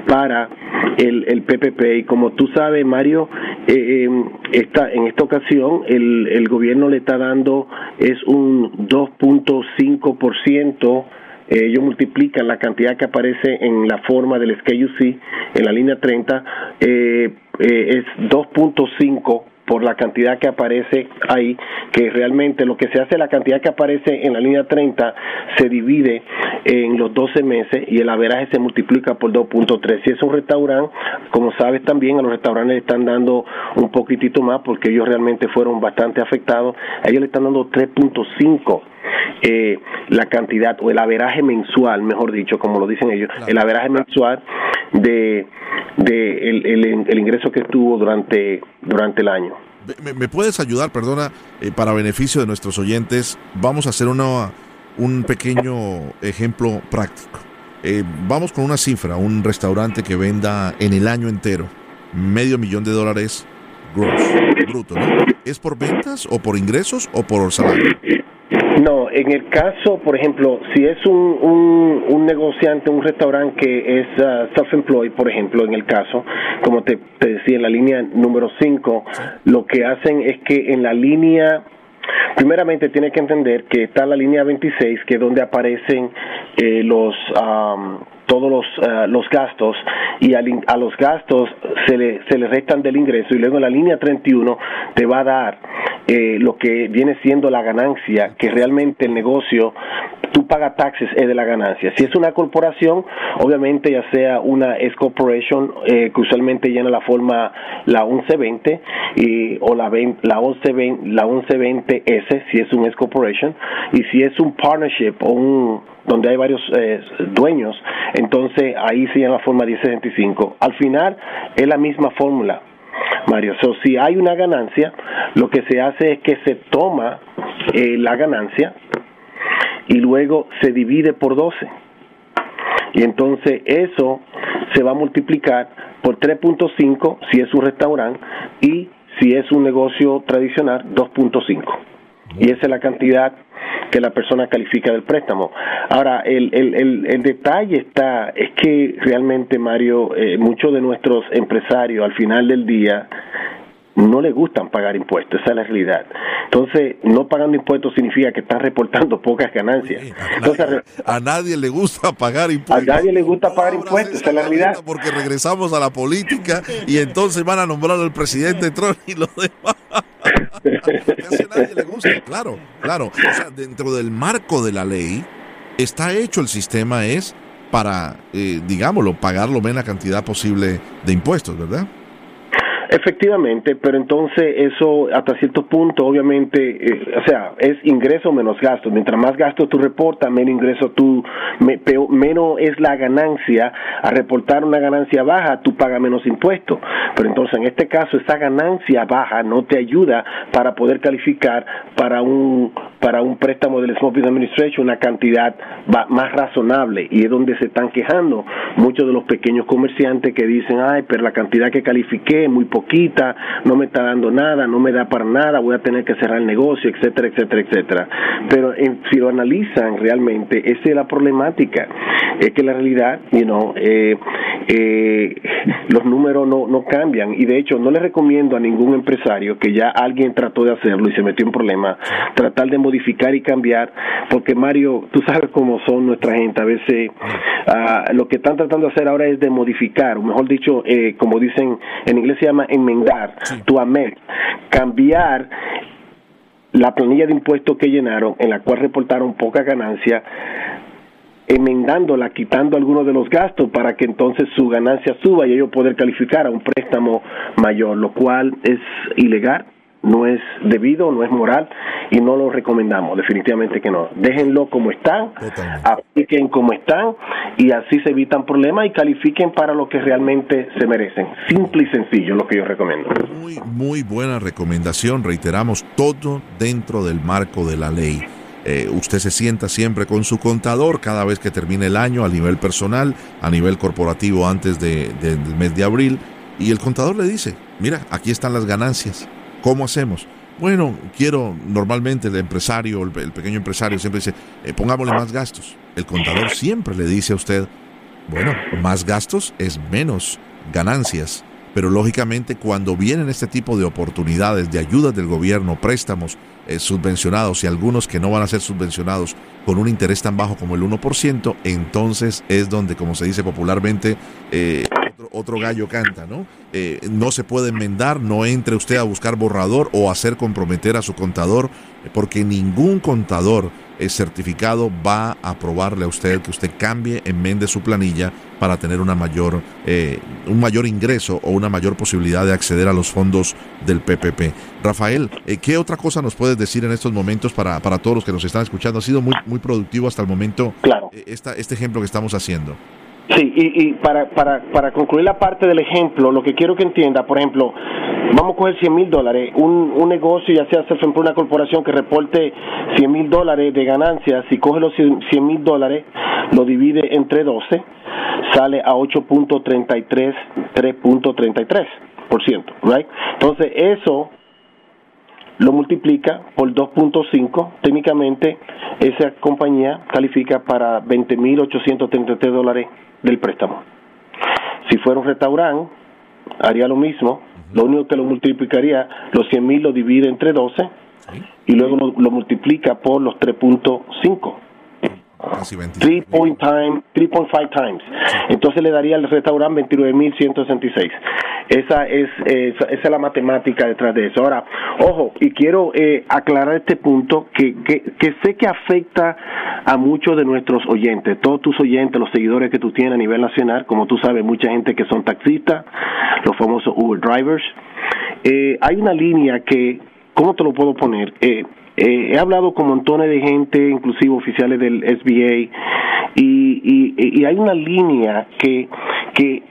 Speaker 5: para el, PPP. Y como tú sabes, Mario, eh, em, esta, en esta ocasión el, el gobierno le está dando es un 2.5%. Eh, ellos multiplican la cantidad que aparece en la forma del SKUC en la línea 30, eh, eh, es 2.5 por la cantidad que aparece ahí, que realmente lo que se hace, la cantidad que aparece en la línea 30 se divide en los 12 meses y el averaje se multiplica por 2.3. Si es un restaurante, como sabes también, a los restaurantes le están dando un poquitito más porque ellos realmente fueron bastante afectados, a ellos le están dando 3.5 eh, la cantidad o el averaje mensual, mejor dicho, como lo dicen ellos, el averaje mensual de, de el, el, ingreso que tuvo durante, durante el año.
Speaker 3: ¿Me, puedes ayudar, perdona, eh, para beneficio de nuestros oyentes? Vamos a hacer una, un pequeño ejemplo práctico. Eh, vamos con una cifra, un restaurante que venda en el año entero medio millón de dólares gross, bruto, ¿no? ¿Es por ventas o por ingresos o por salario?
Speaker 5: No, en el caso, por ejemplo, si es un, un, negociante, un restaurante que es uh, self-employed, por ejemplo, en el caso, como te, decía en la línea número 5, lo que hacen es que en la línea Primeramente tiene que entender que está la línea 26, que es donde aparecen eh, los um, todos los, uh, los gastos y a los gastos se le, se le restan del ingreso y luego en la línea 31 te va a dar eh, lo que viene siendo la ganancia, que realmente el negocio, tú pagas taxes es de la ganancia. Si es una corporación, obviamente ya sea una S Corporation, eh, que usualmente llena la forma la 1120 y, o la, 20, la 1120, la 1120S, si es un S Corporation, y si es un partnership o un donde hay varios eh, dueños, entonces ahí se llama la forma 1075. Al final es la misma fórmula Mario. So, si hay una ganancia, lo que se hace es que se toma eh, la ganancia y luego se divide por 12. Y entonces eso se va a multiplicar por 3.5 si es un restaurante y si es un negocio tradicional 2.5. Y esa es la cantidad que la persona califica del préstamo. Ahora, el, el, el, detalle está, es que realmente, Mario, eh, muchos de nuestros empresarios al final del día no le gustan pagar impuestos, esa es la realidad. Entonces, no pagando impuestos significa que están reportando pocas ganancias.
Speaker 3: a, nadie, le gusta pagar impuestos.
Speaker 5: A nadie le gusta pagar impuestos, esa es la realidad.
Speaker 3: Porque regresamos a la política y entonces van a nombrar al presidente Trump y los demás. A nadie le gusta, claro, claro. O sea, dentro del marco de la ley está hecho el sistema es para, eh, digámoslo, pagar lo menos cantidad posible de impuestos, ¿verdad?
Speaker 5: Efectivamente, pero entonces eso hasta cierto punto, obviamente, eh, o sea, es ingreso menos gasto. Mientras más gasto tú reportas, menos ingreso tú, menos es la ganancia. A reportar una ganancia baja, tú pagas menos impuestos. Pero entonces, en este caso, esa ganancia baja no te ayuda para poder calificar para un para un préstamo del Small Business Administration una cantidad más razonable y es donde se están quejando muchos de los pequeños comerciantes que dicen, ay, pero la cantidad que califiqué es muy poquita, no me está dando nada, no me da para nada, voy a tener que cerrar el negocio, etcétera, etcétera, etcétera. Pero si lo analizan realmente, esa es la problemática, es que la realidad, you know, eh, eh, los números no, no cambian y de hecho no le recomiendo a ningún empresario que ya alguien trató de hacerlo y se metió en problema, tratar de modificar y cambiar, porque Mario, tú sabes cómo son nuestra gente, a veces ah, lo que están tratando de hacer ahora es de modificar, o mejor dicho, eh, como dicen en inglés se llama enmendar, tu amend, cambiar la planilla de impuestos que llenaron, en la cual reportaron poca ganancia, enmendándola, quitando algunos de los gastos para que entonces su ganancia suba y ellos poder calificar a un préstamo mayor, lo cual es ilegal no es debido, no es moral y no lo recomendamos, definitivamente que no. Déjenlo como están, apliquen como están y así se evitan problemas y califiquen para lo que realmente se merecen. Simple y sencillo lo que yo recomiendo.
Speaker 3: Muy, muy buena recomendación, reiteramos, todo dentro del marco de la ley. Eh, usted se sienta siempre con su contador cada vez que termine el año a nivel personal, a nivel corporativo antes de, del mes de abril, y el contador le dice, mira, aquí están las ganancias, ¿Cómo hacemos? Bueno, quiero, normalmente el empresario, el, pequeño empresario siempre dice, eh, pongámosle más gastos. El contador siempre le dice a usted, bueno, más gastos es menos ganancias. Pero lógicamente cuando vienen este tipo de oportunidades de ayudas del gobierno, préstamos eh, subvencionados y algunos que no van a ser subvencionados con un interés tan bajo como el 1%, entonces es donde, como se dice popularmente, eh, otro, gallo canta, ¿no? Eh, no se puede enmendar, no entre usted a buscar borrador o hacer comprometer a su contador, porque ningún contador certificado va a aprobarle a usted que usted cambie, enmende su planilla para tener una mayor, eh, un mayor ingreso o una mayor posibilidad de acceder a los fondos del PPP. Rafael, eh, ¿qué otra cosa nos puedes decir en estos momentos para, para todos los que nos están escuchando? Ha sido muy, muy productivo hasta el momento
Speaker 5: claro.
Speaker 3: esta, este ejemplo que estamos haciendo.
Speaker 5: Sí, y, y para, para, para concluir la parte del ejemplo, lo que quiero que entienda, por ejemplo, vamos a coger 100 mil dólares, un, un negocio, ya sea por una corporación que reporte 100 mil dólares de ganancias, si coge los 100 mil dólares, lo divide entre 12, sale a 8.33, 3.33%, right? Entonces, eso lo multiplica por 2.5, técnicamente esa compañía califica para 20.833 dólares del préstamo. Si fuera un restaurante, haría lo mismo, lo único que lo multiplicaría, los 100 mil lo divide entre 12 y luego lo, lo multiplica por los 3.5. 3.5 times. Entonces le daría al restaurante 29.166. Esa es, esa, esa, es la matemática detrás de eso. Ahora, ojo, y quiero eh, aclarar este punto que, que, que, sé que afecta a muchos de nuestros oyentes, todos tus oyentes, los seguidores que tú tienes a nivel nacional, como tú sabes, mucha gente que son taxistas, los famosos Uber drivers. Eh, hay una línea que, ¿cómo te lo puedo poner? Eh, eh, he hablado con montones de gente, inclusive oficiales del SBA, y, y, y hay una línea que, que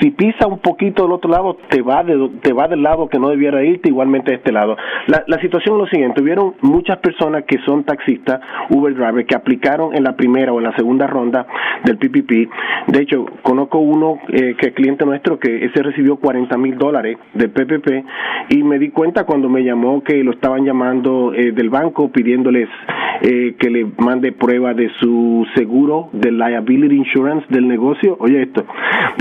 Speaker 5: si pisa un poquito del otro lado, te va, de, te va del lado que no debiera irte, igualmente de este lado. La, la situación es lo siguiente, hubieron muchas personas que son taxistas, Uber Driver, que aplicaron en la primera o en la segunda ronda del PPP. De hecho, conozco uno eh, que es cliente nuestro que ese recibió 40 mil dólares de PPP y me di cuenta cuando me llamó que lo estaban llamando eh, del banco pidiéndoles eh, que le mande prueba de su seguro de liability insurance del negocio. Oye esto,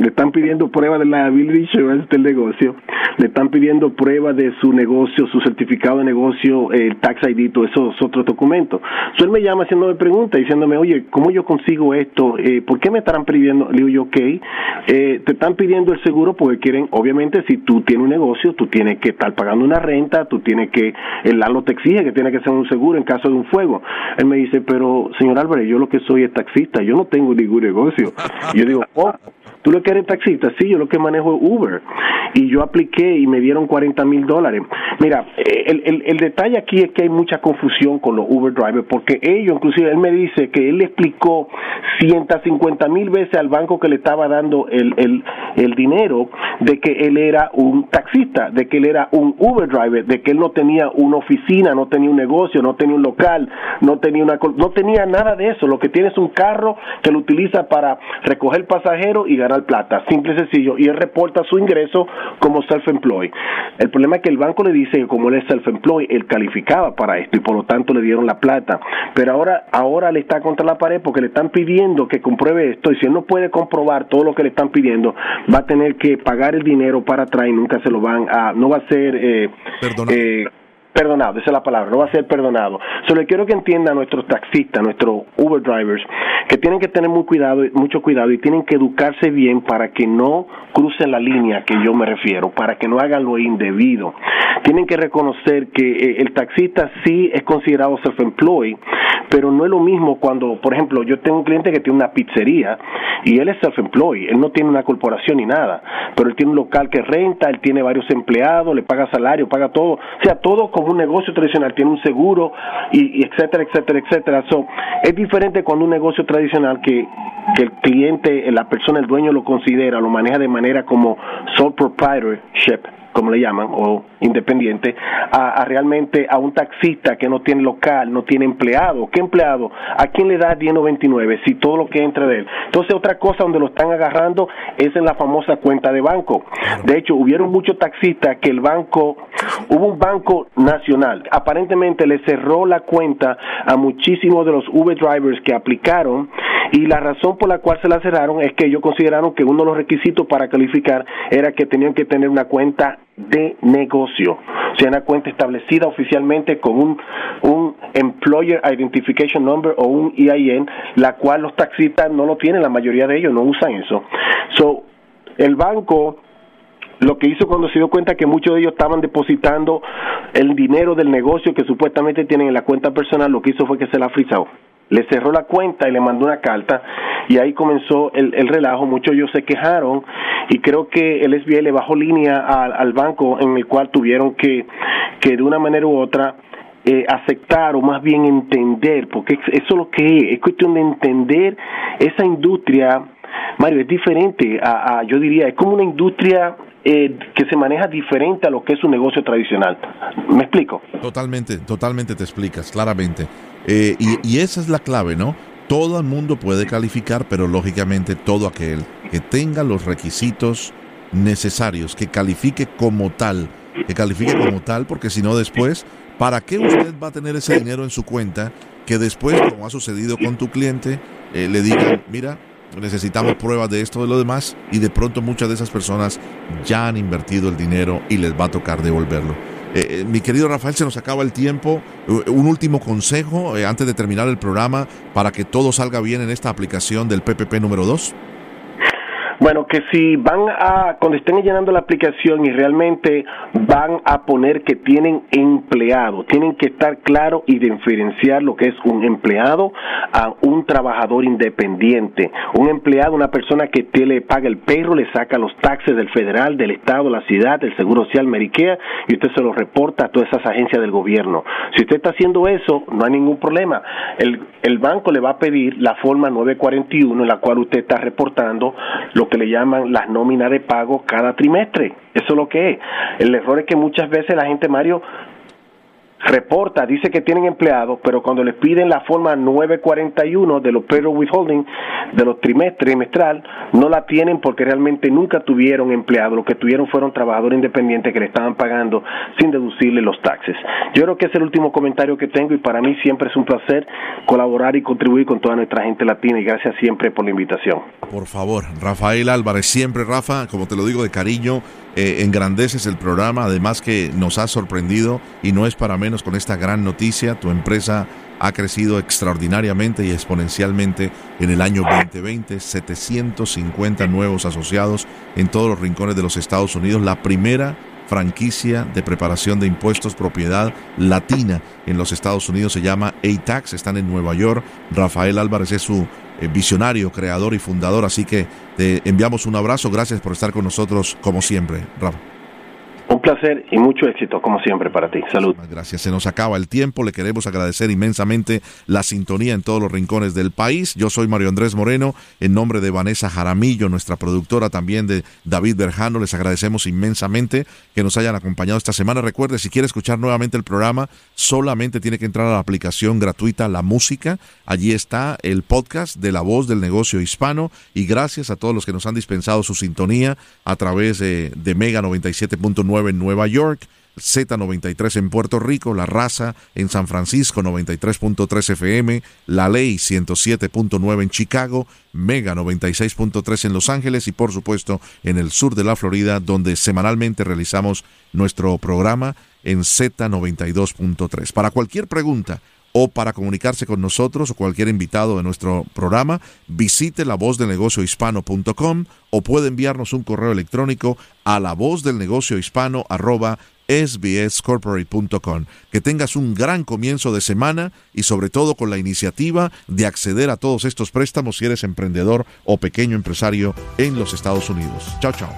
Speaker 5: le están pidiendo prueba de liability insurance del negocio, le están pidiendo prueba de su negocio, su certificado de negocio, el tax ID, todos esos otros documentos. So, él me llama haciéndome preguntas, diciéndome, oye, ¿cómo yo consigo esto? Eh, ¿Por qué me estarán pidiendo? Le digo yo, ok, eh, te están pidiendo el seguro porque quieren, obviamente, si tú tienes un negocio, tú tienes que estar pagando una renta, tú tienes que, el LALO te exige que tiene que ser un seguro en caso de un fuego. Él me dice, pero señor Álvarez, yo lo que soy es taxista, yo no tengo ningún negocio. Y yo digo, oh, ¿Tú lo que eres taxista? Sí, yo lo que manejo es Uber. y yo apliqué y me dieron 40 mil dólares. Mira, el, el, detalle aquí es que hay mucha confusión con los Uber drivers porque ellos, inclusive él me dice que él le explicó 150 mil veces al banco que le estaba dando el, el, el dinero de que él era un taxista, de que él era un Uber driver, de que él no tenía una oficina, no tenía un negocio, no tenía un local, no tenía una no tenía nada de eso. Lo que tiene es un carro que lo utiliza para recoger pasajeros y ganar plata, simple y sencillo. Y él reporta su ingreso como self-employed. El problema es que el banco le dice que como él es self-employed, él calificaba para esto y por lo tanto le dieron la plata. Pero ahora, ahora le está contra la pared porque le están pidiendo que compruebe esto y si él no puede comprobar todo lo que le están pidiendo, va a tener que pagar el dinero para atrás y nunca se lo van a, no va a ser eh, eh perdonado, esa es la palabra, no va a ser perdonado. Solo quiero que entiendan nuestros taxistas, nuestros Uber drivers, que tienen que tener muy cuidado, mucho cuidado y tienen que educarse bien para que no crucen la línea que yo me refiero, para que no hagan lo indebido. Tienen que reconocer que eh, el taxista sí es considerado self-employed, pero no es lo mismo cuando, por ejemplo, yo tengo un cliente que tiene una pizzería y él es self-employed, él no tiene una corporación ni nada, pero él tiene un local que renta, él tiene varios empleados, le paga salario, paga todo, o sea, todo un negocio tradicional, tiene un seguro y, etcétera, etcétera, etcétera. So, es diferente cuando un negocio tradicional que, que el cliente, la persona, el dueño lo considera, lo maneja de manera como sole proprietorship como le llaman, o independiente, a, realmente a un taxista que no tiene local, no tiene empleado. ¿Qué empleado? ¿A quién le da 1099 si todo lo que entra de él? Entonces, otra cosa donde lo están agarrando es en la famosa cuenta de banco. De hecho, hubieron muchos taxistas que el banco, hubo un banco nacional, aparentemente le cerró la cuenta a muchísimos de los Uber drivers que aplicaron y la razón por la cual se la cerraron es que ellos consideraron que uno de los requisitos para calificar era que tenían que tener una cuenta de negocio, o sea, una cuenta establecida oficialmente con un, un Employer Identification Number o un EIN, la cual los taxistas no lo tienen, la mayoría de ellos no usan eso. So, el banco lo que hizo cuando se dio cuenta que muchos de ellos estaban depositando el dinero del negocio que supuestamente tienen en la cuenta personal, lo que hizo fue que se la frizó le cerró la cuenta y le mandó una carta y ahí comenzó el, el relajo. Muchos ellos se quejaron y creo que el SBA le bajó línea al, banco en el cual tuvieron que, que de una manera u otra eh, aceptar o más bien entender, porque eso es lo que es, es cuestión de entender esa industria, Mario, es diferente a, yo diría, es como una industria eh, que se maneja diferente a lo que es un negocio tradicional. ¿Me explico?
Speaker 3: Totalmente, totalmente te explicas, claramente. Eh, y, esa es la clave, ¿no? Todo el mundo puede calificar, pero lógicamente todo aquel que tenga los requisitos necesarios, que califique como tal, que califique como tal, porque si no después, ¿para qué usted va a tener ese dinero en su cuenta que después, como ha sucedido con tu cliente, eh, le digan, mira, necesitamos pruebas de esto, de lo demás, y de pronto muchas de esas personas ya han invertido el dinero y les va a tocar devolverlo. Eh, eh, mi querido Rafael, se nos acaba el tiempo. Eh, un último consejo antes de terminar el programa para que todo salga bien en esta aplicación del PPP número 2.
Speaker 5: Bueno, que si van a, cuando estén llenando la aplicación y realmente van a poner que tienen empleado, tienen que estar claro y diferenciar lo que es un empleado a un trabajador independiente. Un empleado, una persona que te le paga el perro, le saca los taxes del federal, del estado, la ciudad, del seguro social, Medicare, y usted se lo reporta a todas esas agencias del gobierno. Si usted está haciendo eso, no hay ningún problema. El, el banco le va a pedir la forma 941 en la cual usted está reportando lo que le llaman las nóminas de pago cada trimestre. Eso es lo que es. El error es que muchas veces la gente, Mario, reporta, dice que tienen empleados, pero cuando les piden la forma 941 de los payroll withholding de los trimestres, trimestral, no la tienen porque realmente nunca tuvieron empleados, lo que tuvieron fueron trabajadores independientes que le estaban pagando sin deducirle los taxes. Yo creo que es el último comentario que tengo y para mí siempre es un placer colaborar y contribuir con toda nuestra gente latina y gracias siempre por la invitación.
Speaker 3: Por favor, Rafael Álvarez, siempre Rafa, como te lo digo de cariño, eh, engrandeces el programa, además que nos ha sorprendido y no es para menos con esta gran noticia, tu empresa ha crecido extraordinariamente y exponencialmente en el año 2020, 750 nuevos asociados en todos los rincones de los Estados Unidos, la primera franquicia de preparación de impuestos propiedad latina en los Estados Unidos se llama A-Tax, están en Nueva York, Rafael Álvarez es su visionario, creador y fundador. Así que te enviamos un abrazo. Gracias por estar con nosotros como siempre, Ram.
Speaker 5: Un placer y mucho éxito, como siempre, para ti. Salud.
Speaker 3: Gracias. Se nos acaba el tiempo. Le queremos agradecer inmensamente la sintonía en todos los rincones del país. Yo soy Mario Andrés Moreno, en nombre de Vanessa Jaramillo, nuestra productora, también de David Berjano. Les agradecemos inmensamente que nos hayan acompañado esta semana. Recuerde, si quiere escuchar nuevamente el programa, solamente tiene que entrar a la aplicación gratuita La Música. Allí está el podcast de La Voz del Negocio Hispano. Y gracias a todos los que nos han dispensado su sintonía a través de, de Mega 97.9 en Nueva York, Z93 en Puerto Rico, La Raza en San Francisco 93.3 FM, La Ley 107.9 en Chicago, Mega 96.3 en Los Ángeles y por supuesto en el sur de la Florida donde semanalmente realizamos nuestro programa en Z92.3. Para cualquier pregunta o para comunicarse con nosotros o cualquier invitado de nuestro programa, visite la voz del negocio hispano.com o puede enviarnos un correo electrónico a la voz del negocio hispano arroba sbscorporate.com. Que tengas un gran comienzo de semana y sobre todo con la iniciativa de acceder a todos estos préstamos si eres emprendedor o pequeño empresario en los Estados Unidos. Chao, chao.